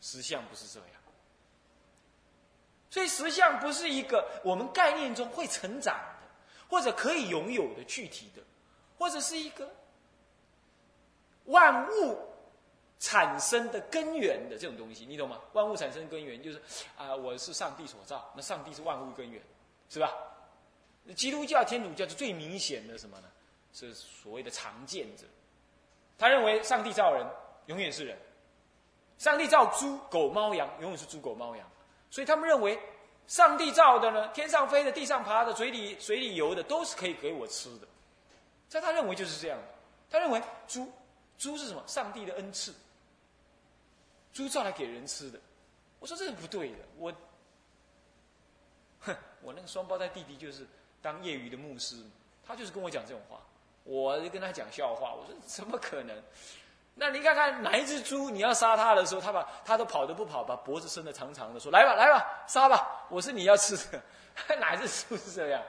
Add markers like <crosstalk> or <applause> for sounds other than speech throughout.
实相不是这样。所以实相不是一个我们概念中会成长的，或者可以拥有的具体的，或者是一个万物产生的根源的这种东西，你懂吗？万物产生根源就是啊，我是上帝所造，那上帝是万物根源，是吧？基督教、天主教是最明显的什么呢？是所谓的常见者，他认为上帝造人永远是人，上帝造猪、狗、猫、羊永远是猪、狗、猫、羊。所以他们认为，上帝造的呢，天上飞的、地上爬的、嘴里水里游的，都是可以给我吃的。在他认为就是这样的。他认为猪，猪是什么？上帝的恩赐。猪造来给人吃的。我说这是不对的。我，哼，我那个双胞胎弟弟就是当业余的牧师，他就是跟我讲这种话。我就跟他讲笑话。我说怎么可能？那你看看哪一只猪，你要杀它的时候，它把它都跑都不跑，把脖子伸得长长的，说：“来吧，来吧，杀吧，我是你要吃的。<laughs> ”哪一只猪是这样？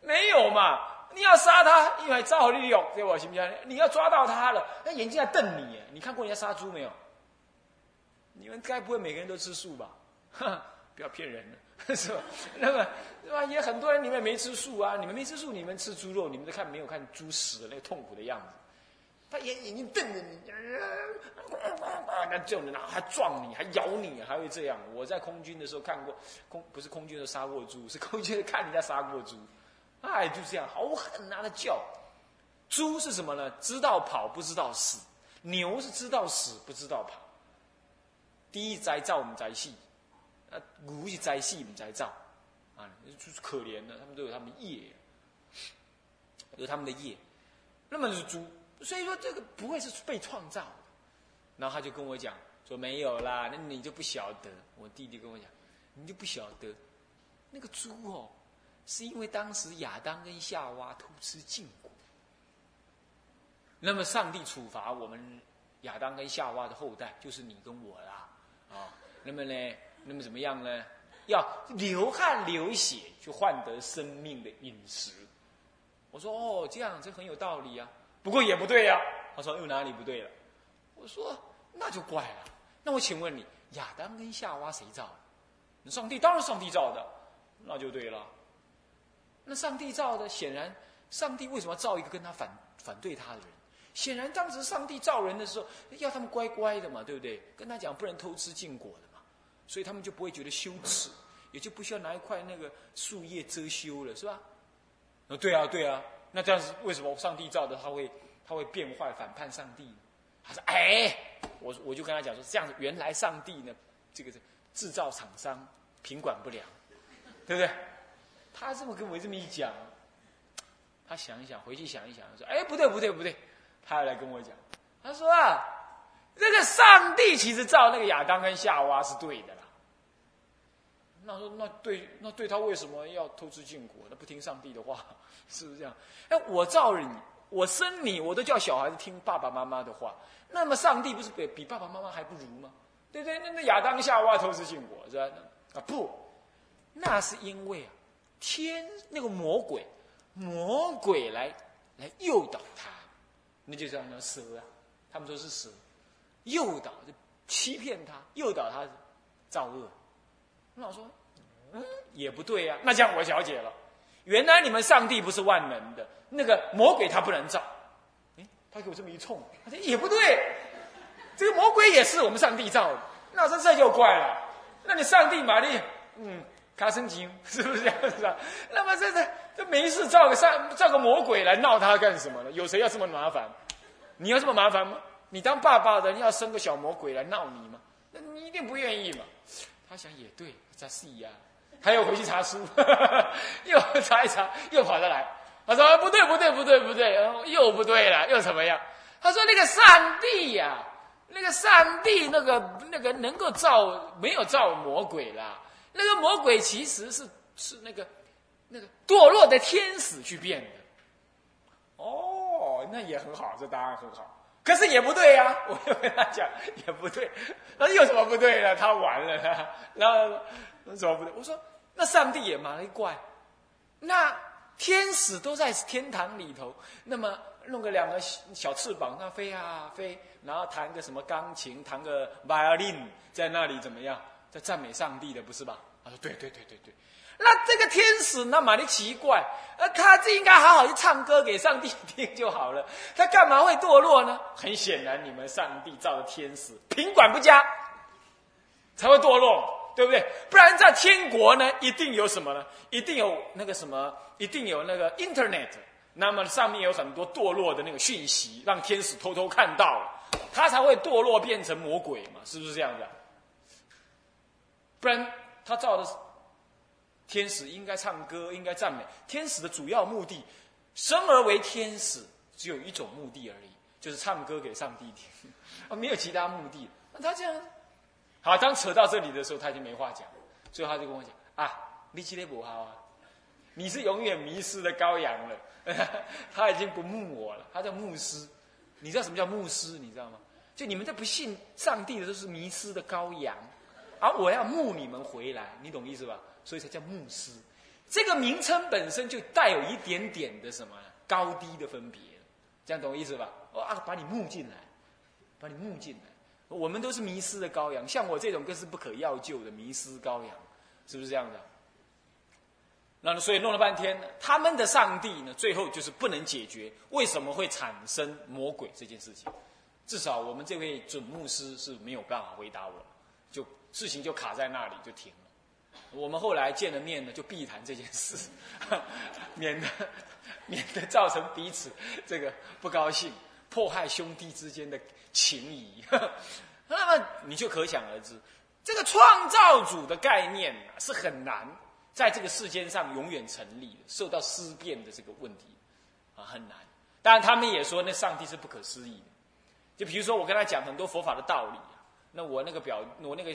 没有嘛？你要杀它，因为造利用，对我？行不行？你要抓到它了，那眼睛在瞪你。你看过人家杀猪没有？你们该不会每个人都吃素吧？<laughs> 不要骗人了，<laughs> 是吧？那么，对吧？也很多人你们没吃素啊，你们没吃素，你们吃猪肉，你们都看没有看猪死的那个痛苦的样子。他眼眼睛瞪着你，那这种人还撞你，还咬你，还会这样。我在空军的时候看过，空不是空军的杀过猪，是空军的看人家杀过猪，哎，就这样，好狠啊！的叫。猪是什么呢？知道跑不知道死，牛是知道死不知道跑。第一灾造我们灾细，啊，牛是灾细不灾造，啊，就是可怜的，他们都有他们的业，有他们的业，那么是猪。所以说这个不会是被创造的，然后他就跟我讲说没有啦，那你就不晓得。我弟弟跟我讲，你就不晓得，那个猪哦，是因为当时亚当跟夏娃偷吃禁果，那么上帝处罚我们亚当跟夏娃的后代，就是你跟我啦，啊，那么呢，那么怎么样呢？要流汗流血去换得生命的饮食。我说哦，这样这很有道理啊。不过也不对呀，他说又哪里不对了？我说那就怪了。那我请问你，亚当跟夏娃谁造的？上帝当然上帝造的，那就对了。那上帝造的，显然上帝为什么造一个跟他反反对他的人？显然当时上帝造人的时候，要他们乖乖的嘛，对不对？跟他讲不能偷吃禁果的嘛，所以他们就不会觉得羞耻，也就不需要拿一块那个树叶遮羞了，是吧？啊，对啊，对啊。那这样子，为什么上帝造的他会他会变坏反叛上帝？他说：“哎，我我就跟他讲说，这样子原来上帝呢，这个制造厂商品管不良，对不对？”他这么跟我这么一讲，他想一想，回去想一想，说：“哎，不对不对不对。”他要来跟我讲，他说：“啊，这个上帝其实造那个亚当跟夏娃是对的。那说那对那对他为什么要偷吃禁果？那不听上帝的话？”是不是这样？哎，我造你，我生你，我都叫小孩子听爸爸妈妈的话。那么上帝不是比比爸爸妈妈还不如吗？对不对？那那亚当夏娃偷吃禁果是吧？啊不，那是因为啊，天那个魔鬼，魔鬼来来诱导他，那就叫那蛇啊。他们说是蛇，诱导就欺骗他，诱导他造恶。我老说，也不对呀。那这样我了解了。原来你们上帝不是万能的，那个魔鬼他不能造。哎，他给我这么一冲，他说也不对，这个魔鬼也是我们上帝造的，那这这就怪了。那你上帝玛丽，嗯，卡森金是不是这样子啊？那么这这这没事造个上造个魔鬼来闹他干什么呢？有谁要这么麻烦？你要这么麻烦吗？你当爸爸的你要生个小魔鬼来闹你吗？那你一定不愿意嘛。他想也对，这是一样。他又回去查书，<laughs> 又查一查，又跑着来。他说：“不对，不对，不对，不对，又不对了，又怎么样？”他说：“那个上帝呀，那个上帝，那个那个能够造，没有造魔鬼啦。那个魔鬼其实是是那个那个堕落的天使去变的。”哦，那也很好，这答案很好。可是也不对呀，我就跟他讲也不对。那有什么不对呢？他完了，然后。那怎么不对？我说，那上帝也蛮怪。那天使都在天堂里头，那么弄个两个小翅膀，那飞啊飞，然后弹个什么钢琴，弹个 violin，在那里怎么样，在赞美上帝的，不是吧？他说对对对对对。那这个天使那么的奇怪，呃，他这应该好好去唱歌给上帝听就好了，<laughs> 他干嘛会堕落呢？很显然，你们上帝造的天使品管不佳，才会堕落，对不对？不然在天国呢，一定有什么呢？一定有那个什么，一定有那个 Internet，那么上面有很多堕落的那个讯息，让天使偷偷看到了，他才会堕落变成魔鬼嘛？是不是这样的？不然他造的是。天使应该唱歌，应该赞美。天使的主要目的，生而为天使，只有一种目的而已，就是唱歌给上帝听，啊，<laughs> 没有其他目的。那他这样，好，当扯到这里的时候，他已经没话讲，最后他就跟我讲：啊，你今天不好啊，你是永远迷失的羔羊了。<laughs> 他已经不牧我了，他叫牧师。你知道什么叫牧师？你知道吗？就你们这不信上帝的都是迷失的羔羊，而我要牧你们回来，你懂意思吧？所以才叫牧师，这个名称本身就带有一点点的什么高低的分别，这样懂我意思吧？哦啊，把你牧进来，把你牧进来。我们都是迷失的羔羊，像我这种更是不可药救的迷失羔羊，是不是这样的？那所以弄了半天，他们的上帝呢，最后就是不能解决为什么会产生魔鬼这件事情。至少我们这位准牧师是没有办法回答我，就事情就卡在那里就停了。我们后来见了面呢，就避谈这件事，<laughs> 免得 <laughs> 免得造成彼此这个不高兴，迫害兄弟之间的情谊。<laughs> 那么你就可想而知，这个创造主的概念是很难在这个世间上永远成立的，受到思辨的这个问题啊很难。当然，他们也说那上帝是不可思议的。就比如说，我跟他讲很多佛法的道理那我那个表，我那个。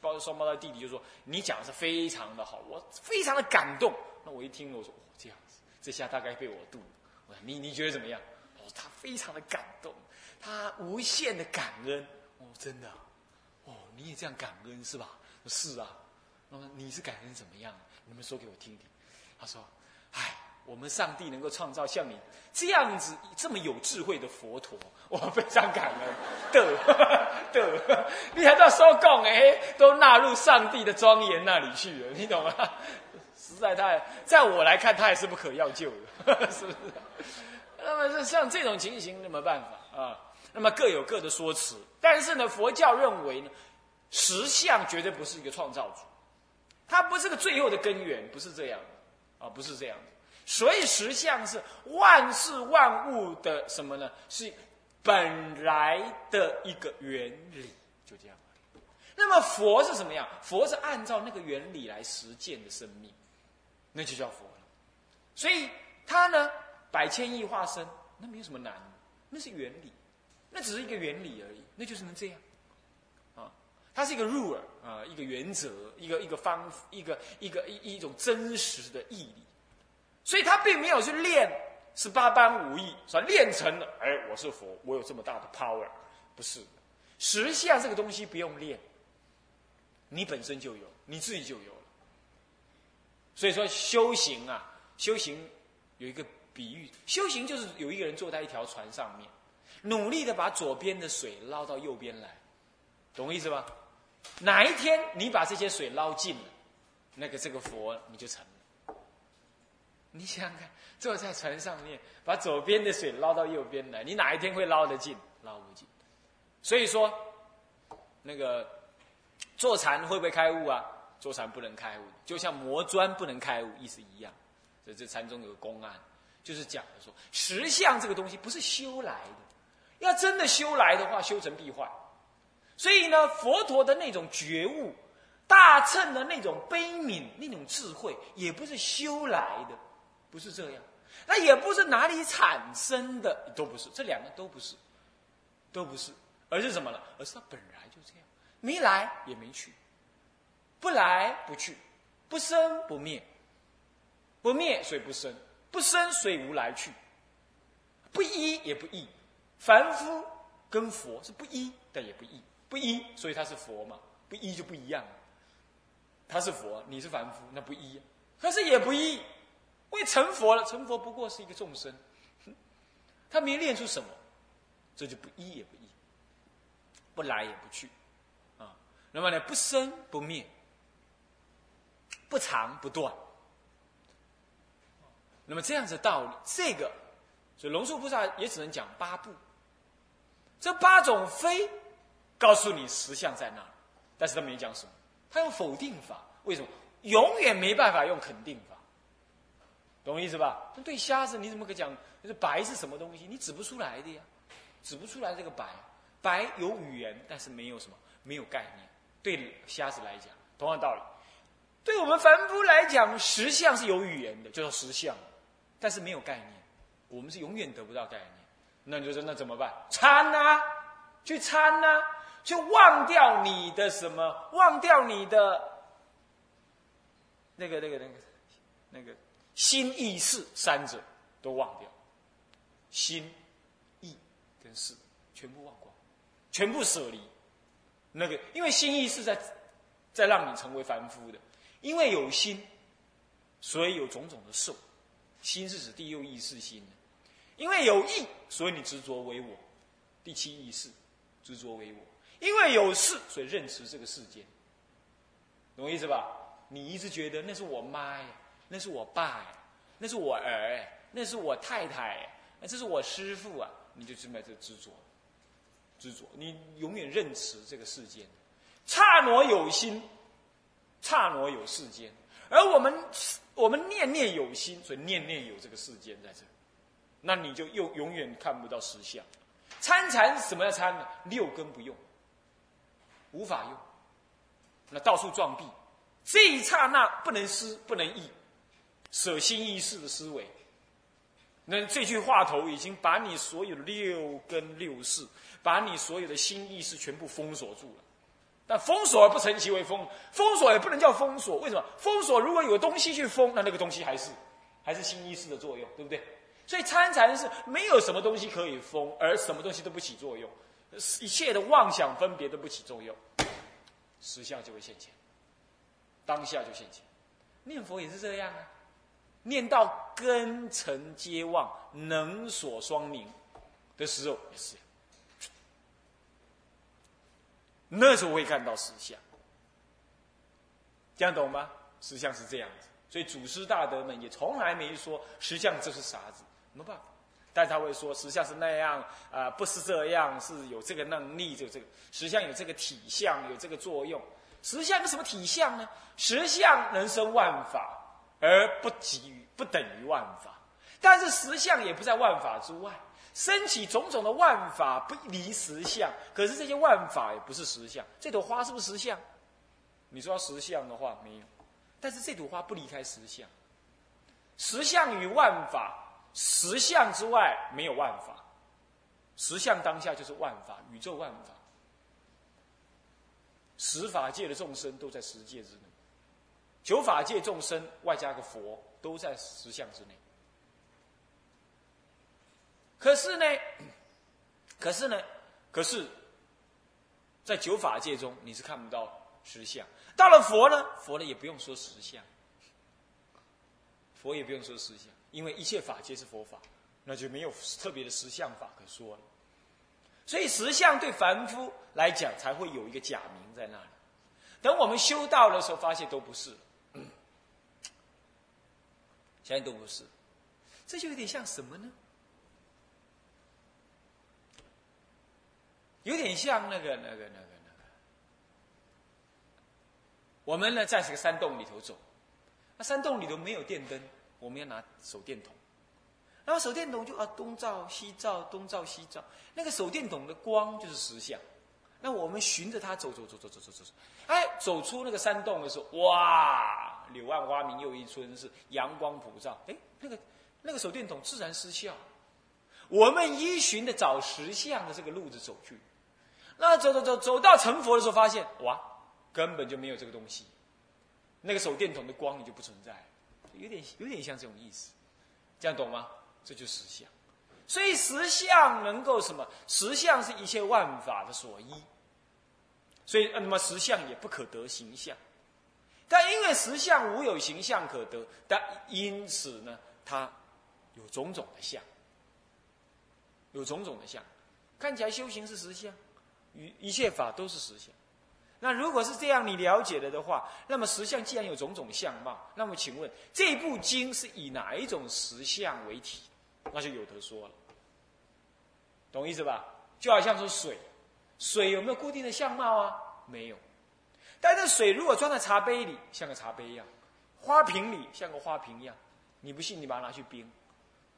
包括双胞胎弟弟就说：“你讲的是非常的好，我非常的感动。”那我一听，我说：“哦，这样子，这下大概被我渡了。”我说：“你你觉得怎么样？”我说：“他非常的感动，他无限的感恩。”哦，真的，哦，你也这样感恩是吧？是啊。那么你是感恩怎么样？你们说给我听听。他说：“哎。”我们上帝能够创造像你这样子这么有智慧的佛陀，<laughs> 我非常感恩。的的，<laughs> <laughs> 你还要说供哎，都纳入上帝的庄严那里去了，你懂吗？实在太，在我来看，他也是不可要救的，是不是？那么像这种情形，那么办法啊？那么各有各的说辞，但是呢，佛教认为呢，实相绝对不是一个创造主，它不是个最后的根源，不是这样啊，不是这样的。所以实相是万事万物的什么呢？是本来的一个原理，就这样。那么佛是什么样？佛是按照那个原理来实践的生命，那就叫佛了。所以他呢，百千亿化身，那没有什么难，那是原理，那只是一个原理而已，那就是能这样。啊，它是一个 rule 啊，一个原则，一个一个方，一个一个一一种真实的毅力。所以他并没有去练十八般武艺，说练成了，哎，我是佛，我有这么大的 power，不是。实相这个东西不用练，你本身就有，你自己就有了。所以说修行啊，修行有一个比喻，修行就是有一个人坐在一条船上面，努力的把左边的水捞到右边来，懂我意思吧？哪一天你把这些水捞尽了，那个这个佛你就成了。你想想看，坐在船上面，把左边的水捞到右边来，你哪一天会捞得进？捞不进。所以说，那个坐禅会不会开悟啊？坐禅不能开悟，就像磨砖不能开悟，意思一样。这这禅宗有个公案，就是讲的说，实相这个东西不是修来的，要真的修来的话，修成必坏。所以呢，佛陀的那种觉悟、大乘的那种悲悯、那种智慧，也不是修来的。不是这样，那也不是哪里产生的，都不是，这两个都不是，都不是，而是什么呢？而是它本来就这样，没来也没去，不来不去，不生不灭，不灭所以不生，不生所以无来去，不一也不异，凡夫跟佛是不一但也不异，不一所以他是佛嘛，不一就不一样，他是佛，你是凡夫，那不一，可是也不异。因为成佛了，成佛不过是一个众生，<laughs> 他没练出什么，这就不一也不依，不来也不去，啊，那么呢，不生不灭，不长不断。那么这样子道理，这个，所以龙树菩萨也只能讲八部。这八种非，告诉你实相在那，但是他没讲什么，他用否定法，为什么？永远没办法用肯定法，懂我意思吧？那对瞎子你怎么可讲？就是白是什么东西？你指不出来的呀，指不出来这个白，白有语言，但是没有什么，没有概念。对瞎子来讲，同样道理，对我们凡夫来讲，实相是有语言的，叫做实相。但是没有概念，我们是永远得不到概念。那你就说那怎么办？参呐，去参呐，就忘掉你的什么？忘掉你的那个、那个、那个、那个心意识三者都忘掉，心、意跟识全部忘光，全部舍离。那个，因为心意识在在让你成为凡夫的，因为有心，所以有种种的受。心是指第六意识心，因为有意，所以你执着为我；第七意识执着为我，因为有事，所以认识这个世间。懂我意思吧？你一直觉得那是我妈呀，那是我爸哎，那是我儿哎，那是我太太，哎这是我师父啊，你就这么这执着，执着，你永远认识这个世间。刹那有心，刹那有世间。而我们，我们念念有心，所以念念有这个世间在这，那你就又永远看不到实相。参禅什么要参呢？六根不用，无法用，那到处撞壁。这一刹那不能思，不能意，舍心意识的思维。那这句话头已经把你所有的六根六识，把你所有的心意识全部封锁住了。但封锁而不成其为封，封锁也不能叫封锁。为什么？封锁如果有东西去封，那那个东西还是还是新意识的作用，对不对？所以参禅是没有什么东西可以封，而什么东西都不起作用，一切的妄想分别都不起作用，实相就会现前，当下就现前。念佛也是这样啊，念到根尘皆忘，能所双明的时候也是。那时候会看到实相，这样懂吗？实相是这样子，所以祖师大德们也从来没说实相这是啥子，没办法。但他会说实相是那样啊，不是这样，是有这个能力，就这个实相有这个体相，有这个作用。实相有什么体相呢？实相能生万法，而不及于不等于万法，但是实相也不在万法之外。升起种种的万法不离实相，可是这些万法也不是实相。这朵花是不是实相？你说要实相的话没有，但是这朵花不离开实相。实相与万法，实相之外没有万法，实相当下就是万法，宇宙万法。十法界的众生都在十界之内，九法界众生外加个佛都在实相之内。可是呢，<coughs> 可是呢，可是，在九法界中，你是看不到实相。到了佛呢，佛呢也不用说实相，佛也不用说实相，因为一切法皆是佛法，那就没有特别的实相法可说了。所以实相对凡夫来讲，才会有一个假名在那里。等我们修道的时候，发现都不是，现在都不是，这就有点像什么呢？有点像那个、那个、那个、那个。我们呢，在这个山洞里头走，那山洞里头没有电灯，我们要拿手电筒，然后手电筒就啊东照西照，东照西照，那个手电筒的光就是实相。那我们循着它走走走走走走走，哎，走出那个山洞的时候，哇，柳暗花明又一村，是阳光普照，哎，那个那个手电筒自然失效。我们依循的找实相的这个路子走去。那走走走走到成佛的时候，发现哇，根本就没有这个东西，那个手电筒的光你就不存在，有点有点像这种意思，这样懂吗？这就是实相，所以实相能够什么？实相是一切万法的所依，所以那么实相也不可得形象，但因为实相无有形象可得，但因此呢，它有种种的相，有种种的相，看起来修行是实相，与一切法都是实相。那如果是这样，你了解了的话，那么实相既然有种种相貌，那么请问这部经是以哪一种实相为体？那就有得说了，懂意思吧？就好像说水，水有没有固定的相貌啊？没有。但是水如果装在茶杯里，像个茶杯一样；花瓶里像个花瓶一样。你不信，你把它拿去冰，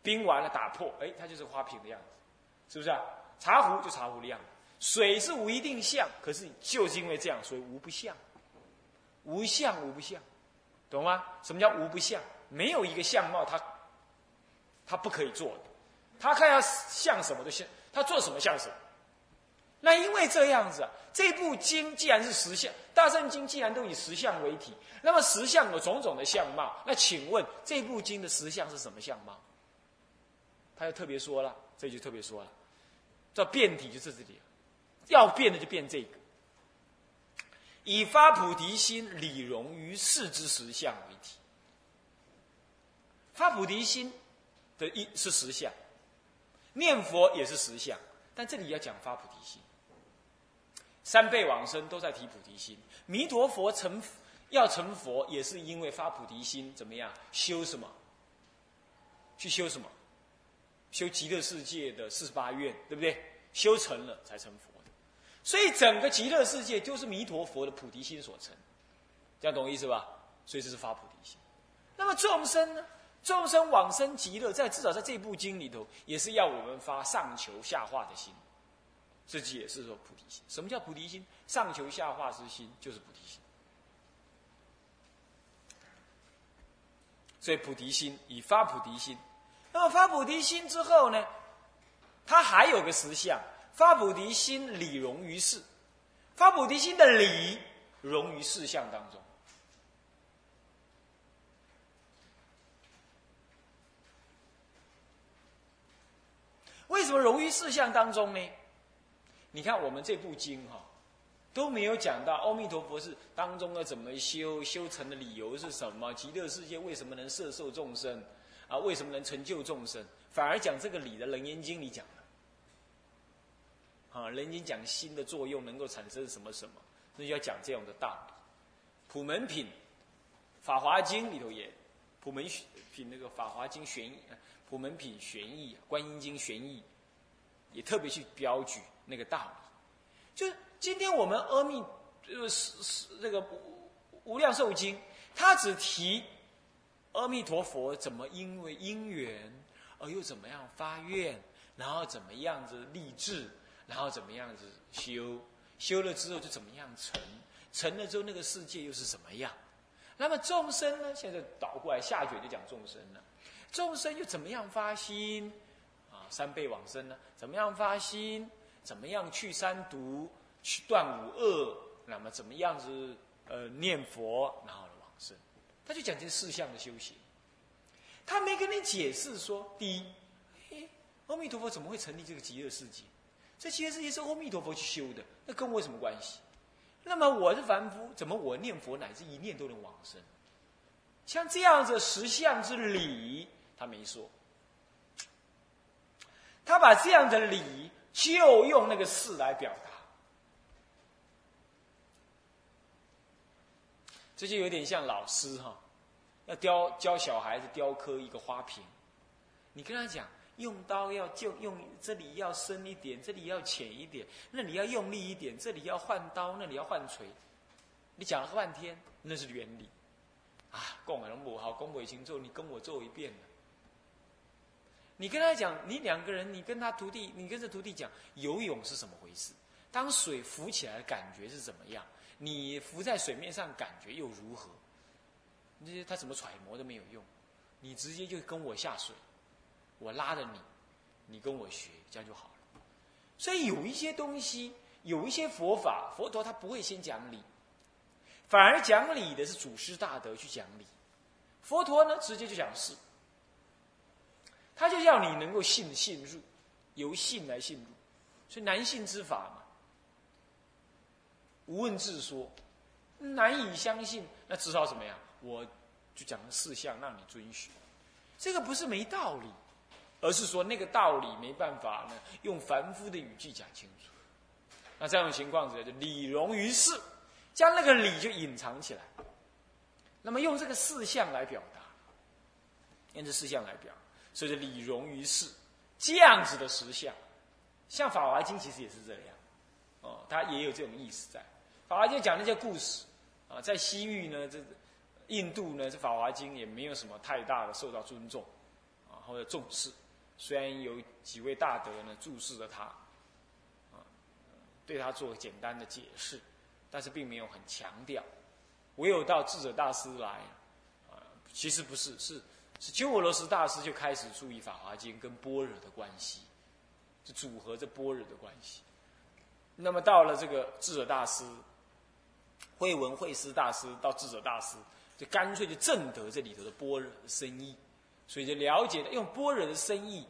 冰完了打破，哎，它就是花瓶的样子，是不是啊？茶壶就茶壶的样子。水是无一定相，可是就是因为这样，所以无不相。无相无不相，懂吗？什么叫无不相？没有一个相貌，它它不可以做的。他看要像什么都像，他做什么像什么。那因为这样子，这部经既然是实相，大圣经既然都以实相为体，那么实相有种种的相貌。那请问这部经的实相是什么相貌？他又特别说了，这就特别说了，叫变体就在这里。要变的就变这个，以发菩提心理容于世之实相为体。发菩提心的一是实相，念佛也是实相，但这里要讲发菩提心。三辈往生都在提菩提心，弥陀佛成要成佛也是因为发菩提心，怎么样修什么？去修什么？修极乐世界的四十八愿，对不对？修成了才成佛。所以整个极乐世界就是弥陀佛的菩提心所成，这样懂意思吧？所以这是发菩提心。那么众生呢？众生往生极乐，在至少在这部经里头，也是要我们发上求下化的心。这也是说菩提心。什么叫菩提心？上求下化之心就是菩提心。所以菩提心以发菩提心，那么发菩提心之后呢？它还有个实相。发菩提心，理融于事；发菩提心的理，融于事相当中。为什么融于事相当中呢？你看我们这部经哈，都没有讲到阿弥陀佛是当中的怎么修，修成的理由是什么？极乐世界为什么能摄受众生？啊，为什么能成就众生？反而讲这个理的《楞严经》里讲。啊，人间讲心的作用能够产生什么什么，那就要讲这样的道理。普门品，《法华经》里头也，普门品那个《法华经玄义》，普门品玄义，《观音经玄义》，也特别去标举那个道理。就是今天我们阿弥，呃是是这个无量寿经，他只提阿弥陀佛怎么因为因缘而又怎么样发愿，然后怎么样子立志。然后怎么样子修？修了之后就怎么样成？成了之后那个世界又是什么样？那么众生呢？现在倒过来下卷就讲众生了。众生又怎么样发心？啊，三辈往生呢？怎么样发心？怎么样去三毒？去断五恶？那么怎么样子？呃，念佛然后往生？他就讲这四项的修行。他没跟你解释说，第一，阿弥陀佛怎么会成立这个极乐世界？这极乐世界是阿弥陀佛去修的，那跟我有什么关系？那么我是凡夫，怎么我念佛乃至一念都能往生？像这样子实相之理，他没说。他把这样的理就用那个事来表达，这就有点像老师哈，要雕教小孩子雕刻一个花瓶，你跟他讲。用刀要就用这里要深一点，这里要浅一点，那里要用力一点，这里要换刀，那里要换锤。你讲了半天，那是原理。啊，讲完了不好，讲不清楚，你跟我做一遍你跟他讲，你两个人，你跟他徒弟，你跟这徒弟讲游泳是什么回事？当水浮起来的感觉是怎么样？你浮在水面上感觉又如何？那些他怎么揣摩都没有用，你直接就跟我下水。我拉着你，你跟我学，这样就好了。所以有一些东西，有一些佛法，佛陀他不会先讲理，反而讲理的是祖师大德去讲理。佛陀呢，直接就讲事，他就要你能够信信入，由信来信入。所以难信之法嘛，无问自说，难以相信，那至少怎么样？我就讲四项让你遵循，这个不是没道理。而是说那个道理没办法呢用凡夫的语句讲清楚。那这种情况之下，就理融于事，将那个理就隐藏起来。那么用这个四项来表达，用这四项来表，所以就理融于事，这样子的实相，像《法华经》其实也是这样，哦，它也有这种意思在。《法华经》讲那些故事，啊，在西域呢，这印度呢，这《法华经》也没有什么太大的受到尊重，啊，或者重视。虽然有几位大德呢注视着他，啊，对他做简单的解释，但是并没有很强调。唯有到智者大师来，啊，其实不是，是是鸠摩罗什大师就开始注意《法华经》跟般若的关系，就组合着般若的关系。那么到了这个智者大师，慧文慧思大师到智者大师，就干脆就证得这里头的般若的深意。所以就了解用般若的深意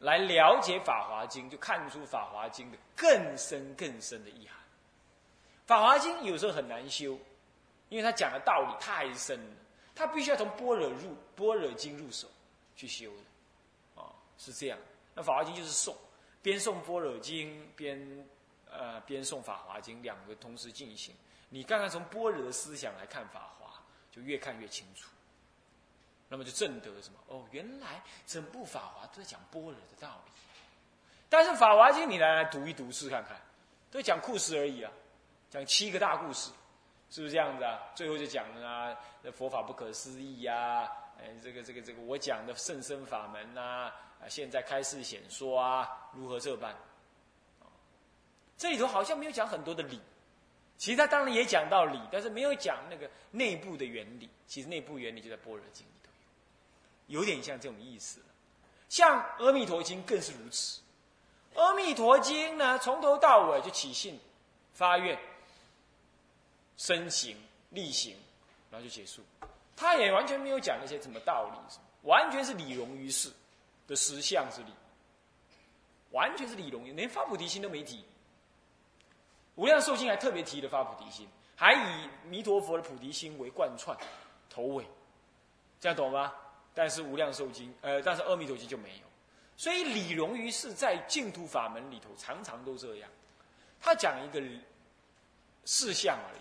来了解《法华经》，就看出《法华经》的更深更深的意涵。《法华经》有时候很难修，因为他讲的道理太深了，他必须要从般若入般若经入手去修的，啊，是这样。那《法华经》就是诵，边诵般若经边呃边诵《法华经》，两个同时进行。你刚刚从般若的思想来看《法华》，就越看越清楚。那么就证得什么？哦，原来整部法华都在讲般若的道理。但是《法华经》你来来读一读试看看，都讲故事而已啊，讲七个大故事，是不是这样子啊？最后就讲了啊，佛法不可思议呀，哎，这个这个这个我讲的甚深法门呐，啊，现在开示显说啊，如何这般？这里头好像没有讲很多的理，其实他当然也讲到理，但是没有讲那个内部的原理。其实内部原理就在般若经里头。有点像这种意思，像《阿弥陀经》更是如此，《阿弥陀经》呢，从头到尾就起信、发愿、身行、力行，然后就结束。他也完全没有讲那些什么道理，完全是理融于事的实相之理，完全是理融，连发菩提心都没提。无量寿经还特别提了发菩提心，还以弥陀佛的菩提心为贯穿头尾，这样懂吗？但是无量寿经，呃，但是阿弥陀经就没有，所以理融于世，在净土法门里头常常都这样。他讲一个事项而已，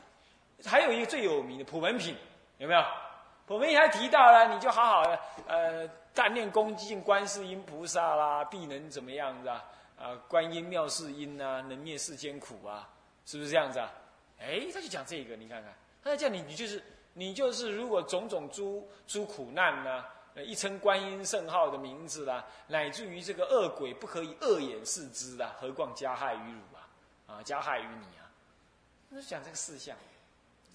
还有一个最有名的普门品，有没有？普门品还提到了，你就好好的，呃，干念恭敬观世音菩萨啦，必能怎么样子啊？啊，观音妙世音呐，能灭世间苦啊，是不是这样子啊？哎，他就讲这个，你看看，他在叫你，你就是你就是，如果种种诸诸苦难呢？一称观音圣号的名字啦，乃至于这个恶鬼不可以恶眼视之啦，何况加害于汝啊？啊，加害于你啊！那讲这个事项，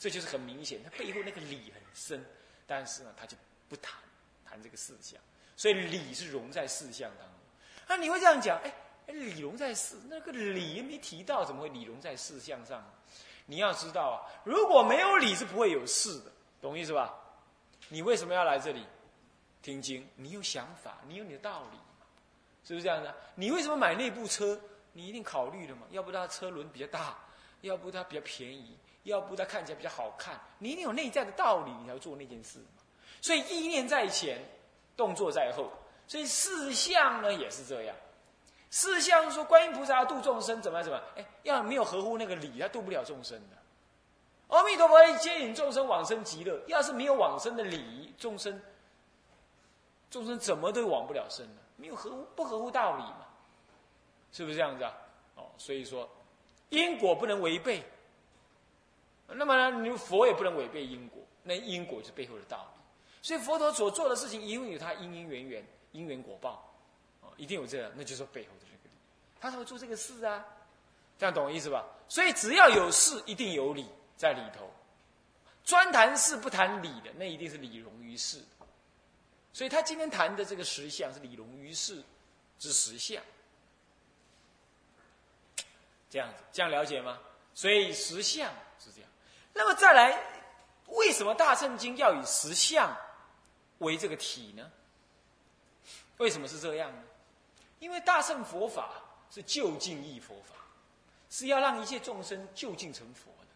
这就是很明显，它背后那个理很深，但是呢，他就不谈谈这个事项，所以理是融在事项当中。那你会这样讲？哎，理融在事，那个理没提到，怎么会理融在事项上？你要知道啊，如果没有理，是不会有事的，懂意思吧？你为什么要来这里？听经，你有想法，你有你的道理是不是这样的？你为什么买那部车？你一定考虑了嘛？要不然车轮比较大，要不它比较便宜，要不它看起来比较好看，你一定有内在的道理，你才会做那件事嘛。所以意念在前，动作在后。所以四相呢也是这样。四相说观音菩萨度众生怎么怎么？哎，要没有合乎那个理，他度不了众生的。阿弥陀佛接引众生往生极乐，要是没有往生的理，众生。众生怎么都往不了生呢？没有合乎不合乎道理嘛？是不是这样子啊？哦，所以说因果不能违背。那么呢，你佛也不能违背因果，那因果是背后的道理。所以佛陀所做的事情，一定有他因因缘缘、因缘果报，哦，一定有这样，那就是背后的这个。他才会做这个事啊，这样懂我意思吧？所以只要有事，一定有理在里头。专谈事不谈理的，那一定是理融于事。所以他今天谈的这个实相是理融于世之实相，这样子，这样了解吗？所以实相是这样。那么再来，为什么大圣经要以实相为这个体呢？为什么是这样呢？因为大圣佛法是就近义佛法，是要让一切众生就近成佛的。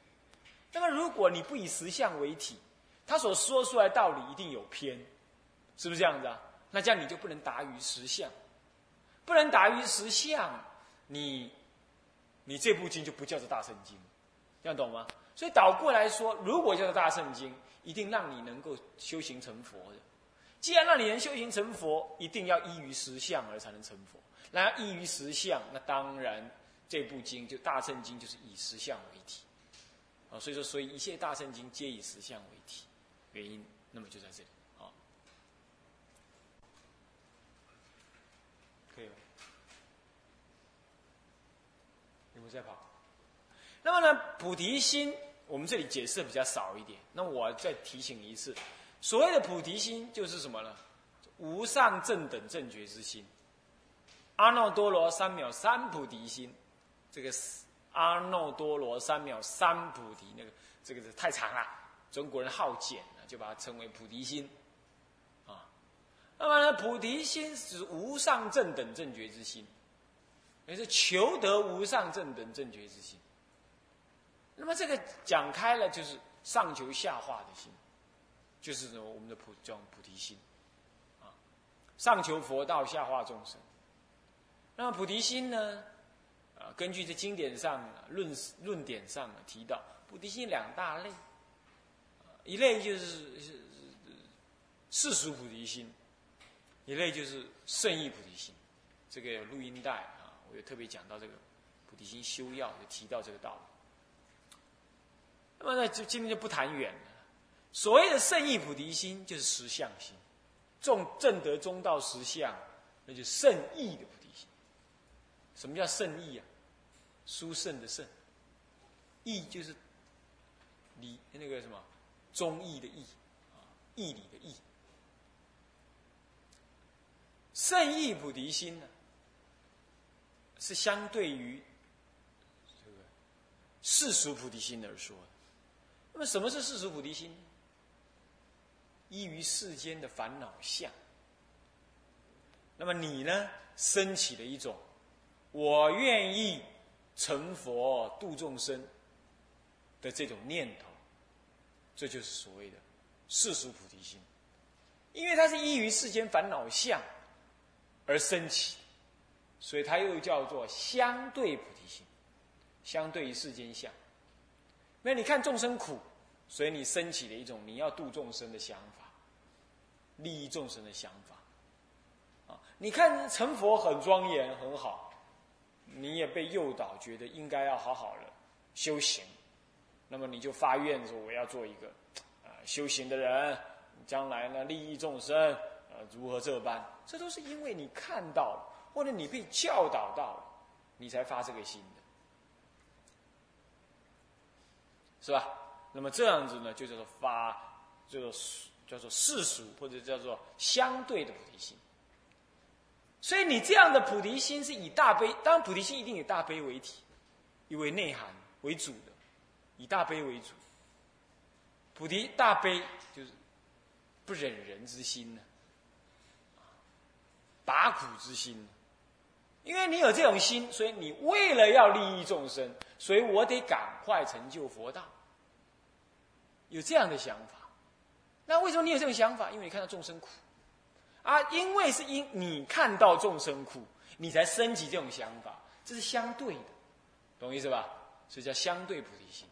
那么如果你不以实相为体，他所说出来道理一定有偏。是不是这样子啊？那这样你就不能达于实相，不能达于实相，你你这部经就不叫做大圣经，这样懂吗？所以倒过来说，如果叫做大圣经，一定让你能够修行成佛的。既然让你能修行成佛，一定要依于实相而才能成佛。那要依于实相，那当然这部经就大圣经就是以实相为体。啊，所以说，所以一切大圣经皆以实相为体，原因那么就在这里。啊，可以吗？有没有在跑？那么呢，菩提心我们这里解释比较少一点。那我再提醒一次，所谓的菩提心就是什么呢？无上正等正觉之心。阿耨多罗三藐三菩提心，这个阿耨多罗三藐三菩提，那个这个是太长了，中国人好简就把它称为菩提心。啊，那么呢，菩提心是无上正等正觉之心，也是求得无上正等正觉之心。那么这个讲开了，就是上求下化的心，就是我们的菩叫菩提心，啊，上求佛道，下化众生。那么菩提心呢？啊，根据这经典上论论点上提到，菩提心两大类，一类就是是世俗菩提心，一类就是圣意菩提心。这个有录音带啊，我也特别讲到这个菩提心修要，就提到这个道理。那么呢，就今天就不谈远了。所谓的圣意菩提心，就是实相心，众正得中道实相，那就圣意的菩提心。什么叫圣意啊？殊胜的胜，义就是理那个什么忠义的义啊，义理的义。圣意菩提心呢，是相对于世俗菩提心而说。那么，什么是世俗菩提心？依于世间的烦恼相。那么你呢，升起了一种我愿意成佛度众生的这种念头，这就是所谓的世俗菩提心。因为它是依于世间烦恼相而升起，所以它又叫做相对菩提心，相对于世间相。那你看众生苦，所以你升起了一种你要度众生的想法，利益众生的想法。啊，你看成佛很庄严很好，你也被诱导觉得应该要好好的修行，那么你就发愿说我要做一个啊修行的人，将来呢利益众生，呃如何这般？这都是因为你看到了，或者你被教导到，你才发这个心的。是吧？那么这样子呢，就叫做发，叫做叫做世俗，或者叫做相对的菩提心。所以你这样的菩提心是以大悲，当然菩提心一定以大悲为体，以为内涵为主的，以大悲为主。菩提大悲就是不忍人之心呢，拔苦之心。因为你有这种心，所以你为了要利益众生，所以我得赶快成就佛道。有这样的想法，那为什么你有这种想法？因为你看到众生苦，啊，因为是因你看到众生苦，你才升起这种想法，这是相对的，懂意思吧？所以叫相对菩提心。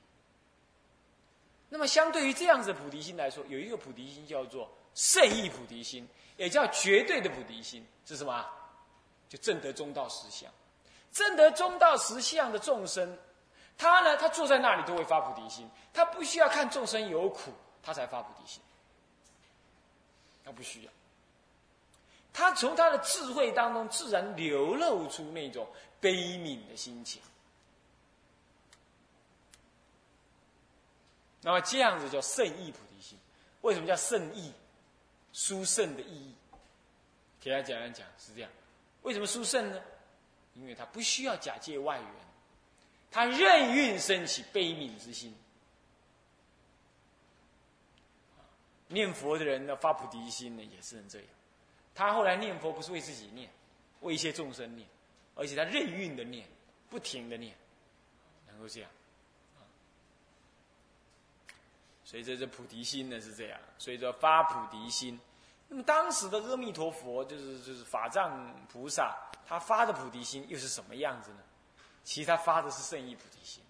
那么相对于这样子的菩提心来说，有一个菩提心叫做圣意菩提心，也叫绝对的菩提心，是什么？就正得中道实相，正得中道实相的众生。他呢？他坐在那里都会发菩提心，他不需要看众生有苦，他才发菩提心。他不需要，他从他的智慧当中自然流露出那种悲悯的心情。那么这样子叫圣意菩提心。为什么叫圣意？殊胜的意义，给他讲一讲是这样。为什么殊胜呢？因为他不需要假借外援。他任运升起悲悯之心，念佛的人呢发菩提心呢也是这样。他后来念佛不是为自己念，为一些众生念，而且他任运的念，不停的念，能够这样。所以这这菩提心呢是这样。所以说发菩提心，那么当时的阿弥陀佛，就是就是法藏菩萨，他发的菩提心又是什么样子呢？其实他发的是圣意菩提心。